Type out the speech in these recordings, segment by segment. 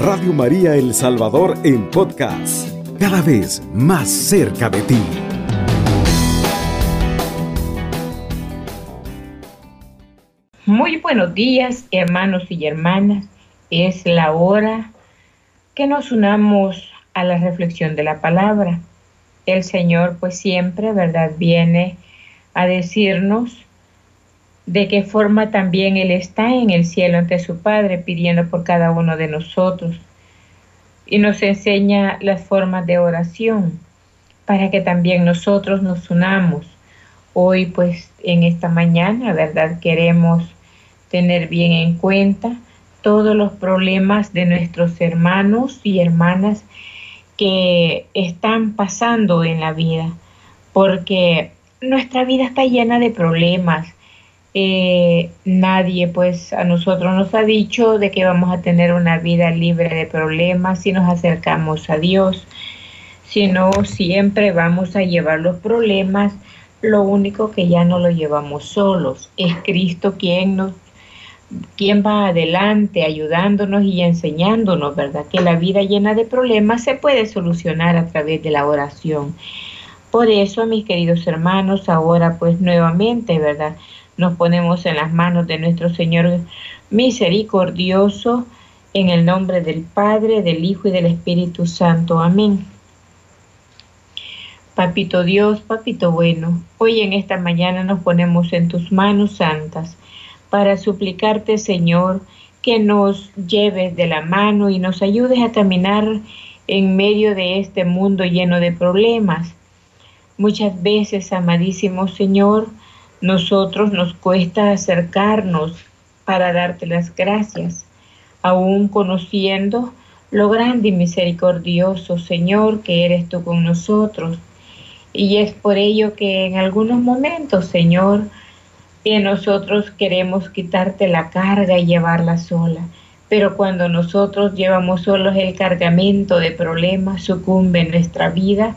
Radio María El Salvador en podcast, cada vez más cerca de ti. Muy buenos días, hermanos y hermanas. Es la hora que nos unamos a la reflexión de la palabra. El Señor pues siempre, ¿verdad?, viene a decirnos de qué forma también Él está en el cielo ante su Padre pidiendo por cada uno de nosotros. Y nos enseña las formas de oración para que también nosotros nos unamos. Hoy pues en esta mañana, ¿verdad? Queremos tener bien en cuenta todos los problemas de nuestros hermanos y hermanas que están pasando en la vida, porque nuestra vida está llena de problemas, eh, nadie pues a nosotros nos ha dicho de que vamos a tener una vida libre de problemas si nos acercamos a Dios, sino siempre vamos a llevar los problemas, lo único que ya no lo llevamos solos, es Cristo quien nos quien va adelante ayudándonos y enseñándonos, ¿verdad? Que la vida llena de problemas se puede solucionar a través de la oración. Por eso, mis queridos hermanos, ahora pues nuevamente, ¿verdad? Nos ponemos en las manos de nuestro Señor misericordioso, en el nombre del Padre, del Hijo y del Espíritu Santo. Amén. Papito Dios, Papito bueno, hoy en esta mañana nos ponemos en tus manos santas para suplicarte, Señor, que nos lleves de la mano y nos ayudes a caminar en medio de este mundo lleno de problemas. Muchas veces, amadísimo Señor, nosotros nos cuesta acercarnos para darte las gracias, aún conociendo lo grande y misericordioso, Señor, que eres tú con nosotros. Y es por ello que en algunos momentos, Señor, nosotros queremos quitarte la carga y llevarla sola. Pero cuando nosotros llevamos solos el cargamento de problemas, sucumbe nuestra vida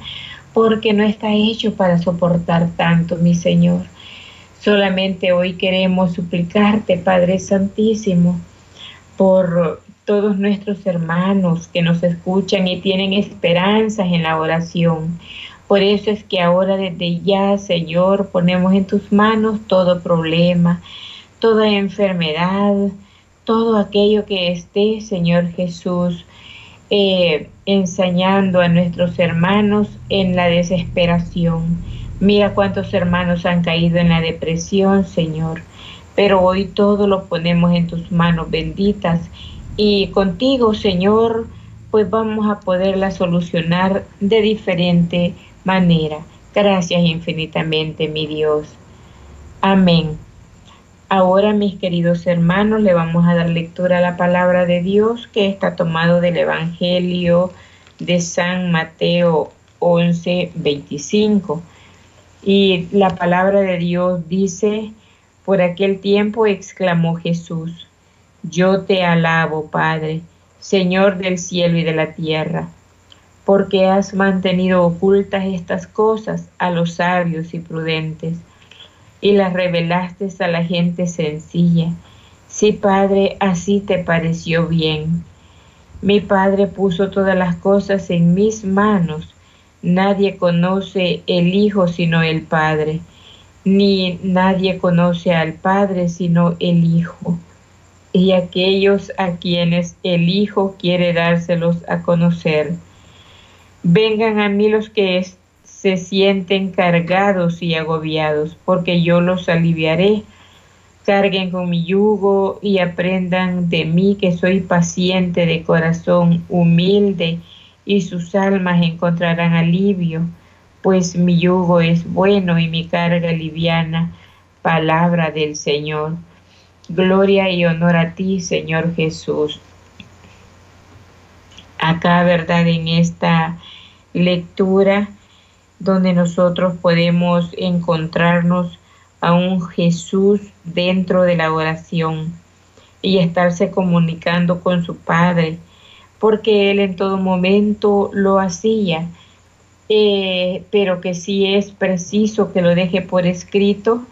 porque no está hecho para soportar tanto, mi Señor. Solamente hoy queremos suplicarte, Padre Santísimo, por todos nuestros hermanos que nos escuchan y tienen esperanzas en la oración. Por eso es que ahora desde ya, Señor, ponemos en tus manos todo problema, toda enfermedad, todo aquello que esté, Señor Jesús, eh, ensañando a nuestros hermanos en la desesperación. Mira cuántos hermanos han caído en la depresión, Señor. Pero hoy todo lo ponemos en tus manos benditas y contigo, Señor, pues vamos a poderla solucionar de diferente manera. Gracias infinitamente, mi Dios. Amén. Ahora, mis queridos hermanos, le vamos a dar lectura a la palabra de Dios que está tomado del Evangelio de San Mateo 11, 25. Y la palabra de Dios dice, por aquel tiempo exclamó Jesús, yo te alabo, Padre, Señor del cielo y de la tierra, porque has mantenido ocultas estas cosas a los sabios y prudentes y las revelaste a la gente sencilla. Sí, Padre, así te pareció bien. Mi Padre puso todas las cosas en mis manos Nadie conoce el Hijo sino el Padre, ni nadie conoce al Padre sino el Hijo. Y aquellos a quienes el Hijo quiere dárselos a conocer. Vengan a mí los que se sienten cargados y agobiados, porque yo los aliviaré. Carguen con mi yugo y aprendan de mí que soy paciente de corazón, humilde y sus almas encontrarán alivio, pues mi yugo es bueno y mi carga liviana. Palabra del Señor. Gloria y honor a ti, Señor Jesús. Acá, ¿verdad? En esta lectura donde nosotros podemos encontrarnos a un Jesús dentro de la oración y estarse comunicando con su Padre porque Él en todo momento lo hacía, eh, pero que sí es preciso que lo deje por escrito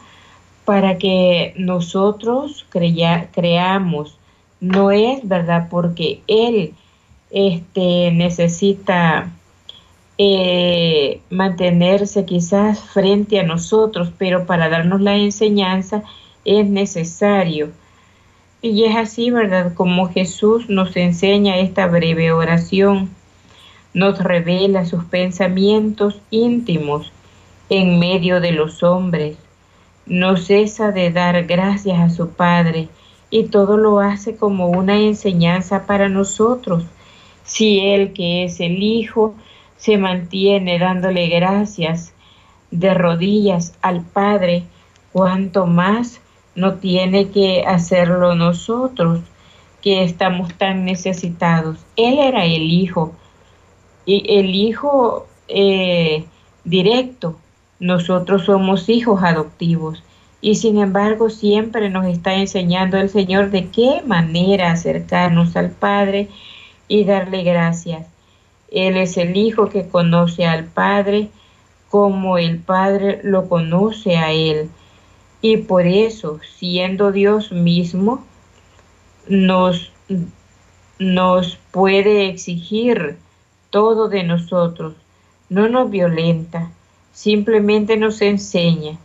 para que nosotros creamos. No es verdad porque Él este, necesita eh, mantenerse quizás frente a nosotros, pero para darnos la enseñanza es necesario. Y es así, ¿verdad? Como Jesús nos enseña esta breve oración, nos revela sus pensamientos íntimos en medio de los hombres, no cesa de dar gracias a su Padre y todo lo hace como una enseñanza para nosotros. Si Él, que es el Hijo, se mantiene dándole gracias de rodillas al Padre, cuanto más no tiene que hacerlo nosotros, que estamos tan necesitados. Él era el Hijo, y el Hijo eh, directo, nosotros somos hijos adoptivos. Y sin embargo siempre nos está enseñando el Señor de qué manera acercarnos al Padre y darle gracias. Él es el Hijo que conoce al Padre como el Padre lo conoce a Él. Y por eso, siendo Dios mismo, nos, nos puede exigir todo de nosotros. No nos violenta, simplemente nos enseña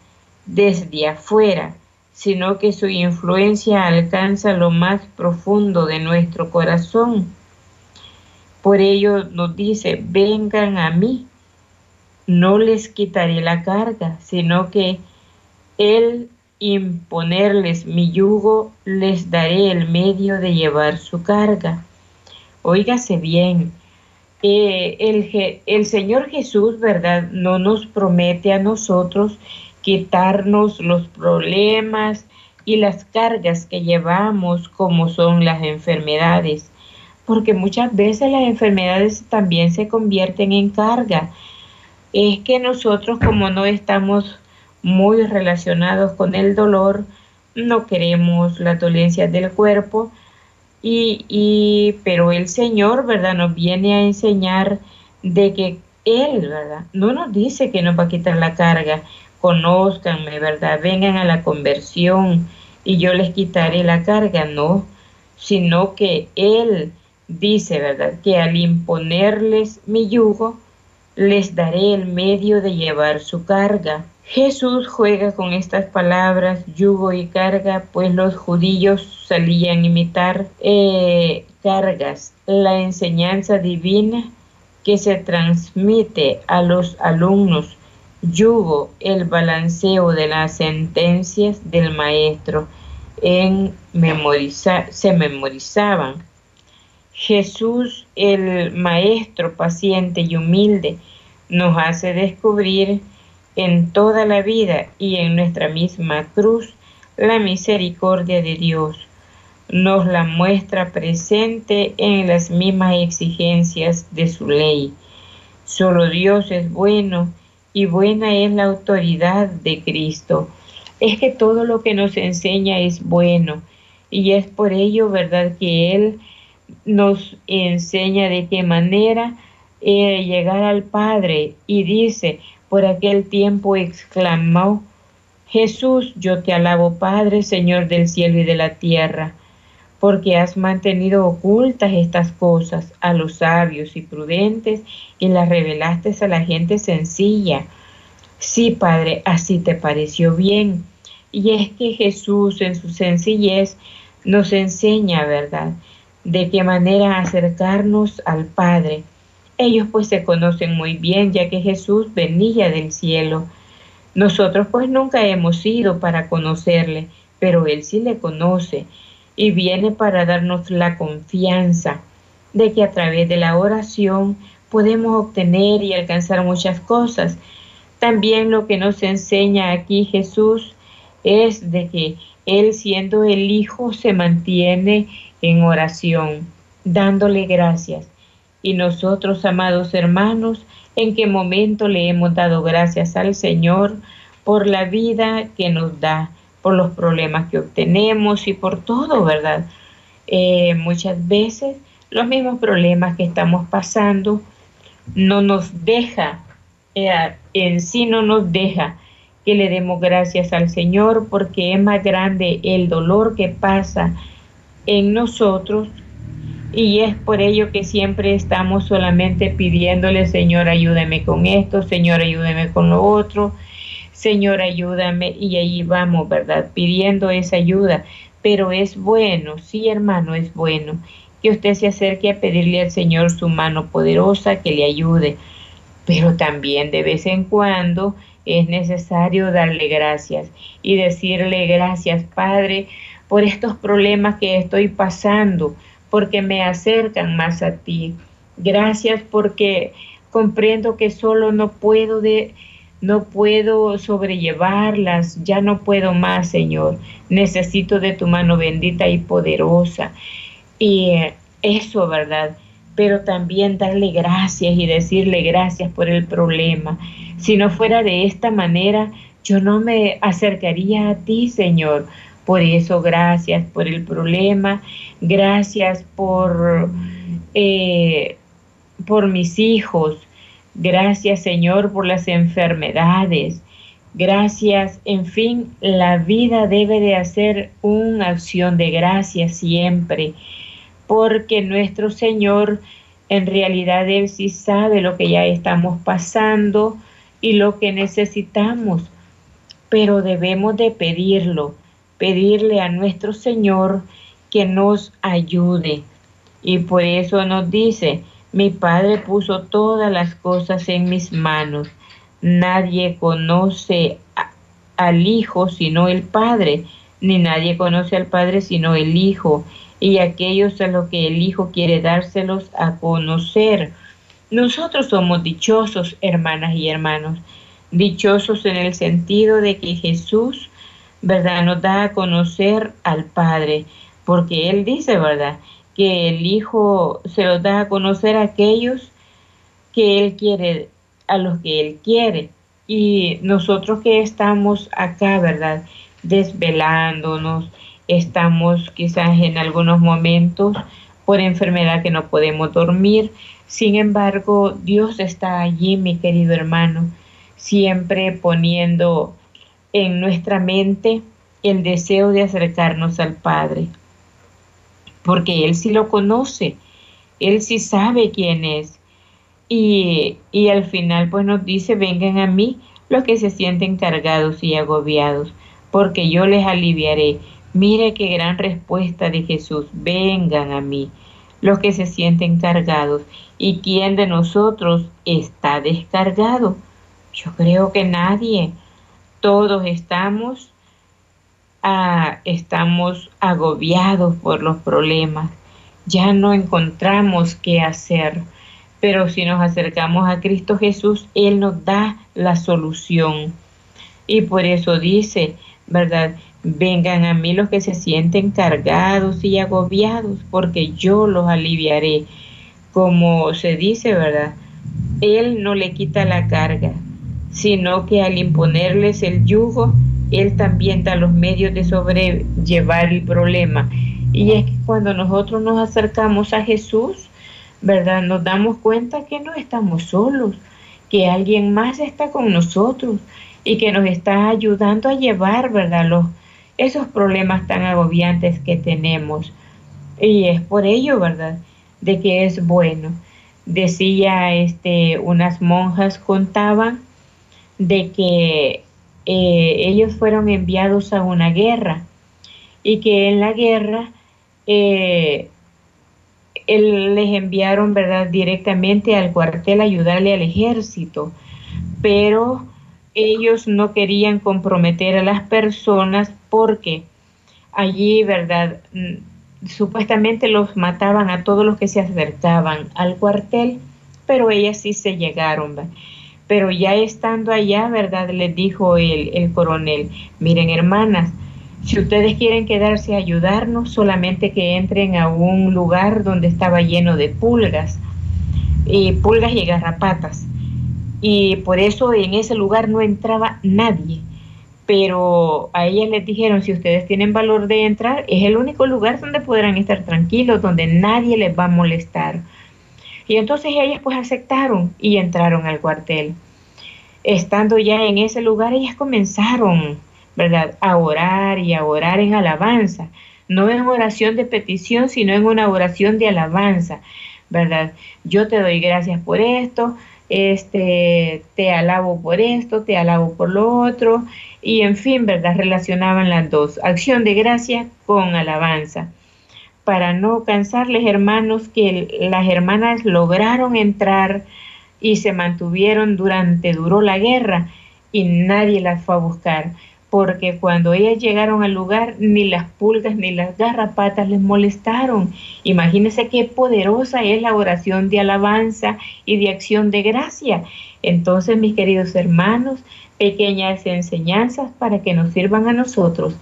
desde afuera, sino que su influencia alcanza lo más profundo de nuestro corazón. Por ello nos dice, vengan a mí, no les quitaré la carga, sino que Él imponerles mi yugo, les daré el medio de llevar su carga. Óigase bien, eh, el, el Señor Jesús, ¿verdad? No nos promete a nosotros quitarnos los problemas y las cargas que llevamos como son las enfermedades, porque muchas veces las enfermedades también se convierten en carga. Es que nosotros como no estamos muy relacionados con el dolor, no queremos la dolencia del cuerpo, y, y, pero el Señor, ¿verdad? Nos viene a enseñar de que Él, ¿verdad? No nos dice que nos va a quitar la carga, conózcanme, ¿verdad? Vengan a la conversión y yo les quitaré la carga, no, sino que Él dice, ¿verdad? Que al imponerles mi yugo, les daré el medio de llevar su carga. Jesús juega con estas palabras, yugo y carga, pues los judíos salían a imitar eh, cargas, la enseñanza divina que se transmite a los alumnos yugo el balanceo de las sentencias del maestro en se memorizaban. Jesús, el maestro paciente y humilde, nos hace descubrir en toda la vida y en nuestra misma cruz la misericordia de Dios. Nos la muestra presente en las mismas exigencias de su ley. Solo Dios es bueno y buena es la autoridad de Cristo. Es que todo lo que nos enseña es bueno y es por ello, ¿verdad?, que Él nos enseña de qué manera eh, llegar al Padre y dice, por aquel tiempo exclamó, Jesús, yo te alabo Padre, Señor del cielo y de la tierra porque has mantenido ocultas estas cosas a los sabios y prudentes y las revelaste a la gente sencilla. Sí, Padre, así te pareció bien. Y es que Jesús en su sencillez nos enseña, ¿verdad?, de qué manera acercarnos al Padre. Ellos pues se conocen muy bien, ya que Jesús venía del cielo. Nosotros pues nunca hemos ido para conocerle, pero Él sí le conoce y viene para darnos la confianza de que a través de la oración podemos obtener y alcanzar muchas cosas. También lo que nos enseña aquí Jesús es de que Él siendo el Hijo se mantiene en oración, dándole gracias. Y nosotros, amados hermanos, ¿en qué momento le hemos dado gracias al Señor por la vida que nos da? por los problemas que obtenemos y por todo, ¿verdad? Eh, muchas veces los mismos problemas que estamos pasando no nos deja, eh, en sí no nos deja que le demos gracias al Señor porque es más grande el dolor que pasa en nosotros Y es por ello que siempre estamos solamente pidiéndole, Señor, ayúdame con esto, Señor, ayúdame con lo otro, Señor, ayúdame. Y ahí vamos, ¿verdad? Pidiendo esa ayuda. Pero es bueno, sí, hermano, es bueno que usted se acerque a pedirle al Señor su mano poderosa que le ayude. Pero también de vez en cuando es necesario darle gracias y decirle gracias, Padre, por estos problemas que estoy pasando, porque me acercan más a ti. Gracias porque comprendo que solo no puedo de no puedo sobrellevarlas, ya no puedo más, Señor. Necesito de tu mano bendita y poderosa. Y eso, ¿verdad? Pero también darle gracias y decirle gracias por el problema. Si no fuera de esta manera, yo no me acercaría a ti, Señor. Por eso, gracias por el problema, gracias por, eh, por mis hijos, gracias, Señor, por las enfermedades. Gracias, en fin, la vida debe de hacer una acción de gracias siempre, porque nuestro Señor en realidad Él sí sabe lo que ya estamos pasando y lo que necesitamos, pero debemos de pedirlo pedirle a nuestro Señor que nos ayude. Y por eso nos dice, mi Padre puso todas las cosas en mis manos. Nadie conoce al Hijo sino el Padre, ni nadie conoce al Padre sino el Hijo, y aquellos a los que el Hijo quiere dárselos a conocer. Nosotros somos dichosos, hermanas y hermanos, dichosos en el sentido de que Jesús ¿verdad? Nos da a conocer al Padre, porque Él dice, ¿verdad? Que el Hijo se los da a conocer a aquellos que Él quiere, a los que Él quiere. Y nosotros que estamos acá, ¿verdad? Desvelándonos, estamos quizás en algunos momentos por enfermedad que no podemos dormir. Sin embargo, Dios está allí, mi querido hermano, siempre poniendo en nuestra mente el deseo de acercarnos al Padre, porque Él sí lo conoce, Él sí sabe quién es. Y, y al final pues nos dice, vengan a mí los que se sienten cargados y agobiados, porque yo les aliviaré. Mire qué gran respuesta de Jesús, vengan a mí los que se sienten cargados. ¿Y quién de nosotros está descargado? Yo creo que nadie todos estamos, ah, estamos agobiados por los problemas, ya no encontramos qué hacer, pero si nos acercamos a Cristo Jesús, Él nos da la solución. Y por eso dice, ¿verdad? Vengan a mí los que se sienten cargados y agobiados, porque yo los aliviaré. Como se dice, ¿verdad? Él no le quita la carga, sino que al imponerles el yugo, Él también da los medios de sobrellevar el problema. Y es que cuando nosotros nos acercamos a Jesús, ¿verdad? Nos damos cuenta que no estamos solos, que alguien más está con nosotros y que nos está ayudando a llevar, ¿verdad? Los, esos problemas tan agobiantes que tenemos. Y es por ello, ¿verdad? De que es bueno. Decía, este, unas monjas contaban de que eh, ellos fueron enviados a una guerra y que en la guerra eh, les enviaron verdad directamente al cuartel a ayudarle al ejército pero ellos no querían comprometer a las personas porque allí verdad mm, supuestamente los mataban a todos los que se acercaban al cuartel pero ellas sí se llegaron pero ya estando allá, ¿verdad? Les dijo el, el coronel, miren hermanas, si ustedes quieren quedarse a ayudarnos, solamente que entren a un lugar donde estaba lleno de pulgas, y pulgas y garrapatas. Y por eso en ese lugar no entraba nadie. Pero a ellas les dijeron, si ustedes tienen valor de entrar, es el único lugar donde podrán estar tranquilos, donde nadie les va a molestar. Y entonces ellas pues aceptaron y entraron al cuartel. Estando ya en ese lugar, ellas comenzaron, ¿verdad?, a orar y a orar en alabanza. no en oración de petición, sino en una oración de alabanza, ¿verdad? Yo te doy gracias por esto, este, te alabo por esto, te alabo por lo otro, y en fin, ¿verdad? Relacionaban las dos, acción de gracia con alabanza. Para no cansarles, hermanos, que las hermanas lograron entrar y se mantuvieron durante, duró la guerra y nadie las fue a buscar porque cuando ellas llegaron al lugar ni las pulgas ni las garrapatas les molestaron. Imagínense qué poderosa es la oración de alabanza y de acción de gracia. Entonces, mis queridos hermanos, pequeñas enseñanzas para que nos sirvan a nosotros,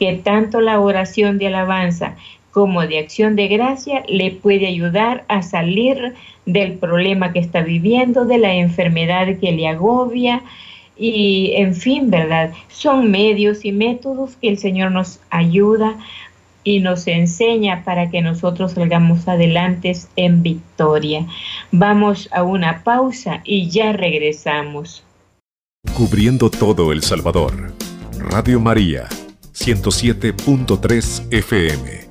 que tanto la oración de alabanza como de acción de gracia le puede ayudar a salir del problema que está viviendo, de la enfermedad que le agobia, y en fin, ¿verdad? Son medios y métodos que el Señor nos ayuda y nos enseña para que nosotros salgamos adelante en victoria. Vamos a una pausa y ya regresamos. Cubriendo todo El Salvador. Radio María, 107.3 FM.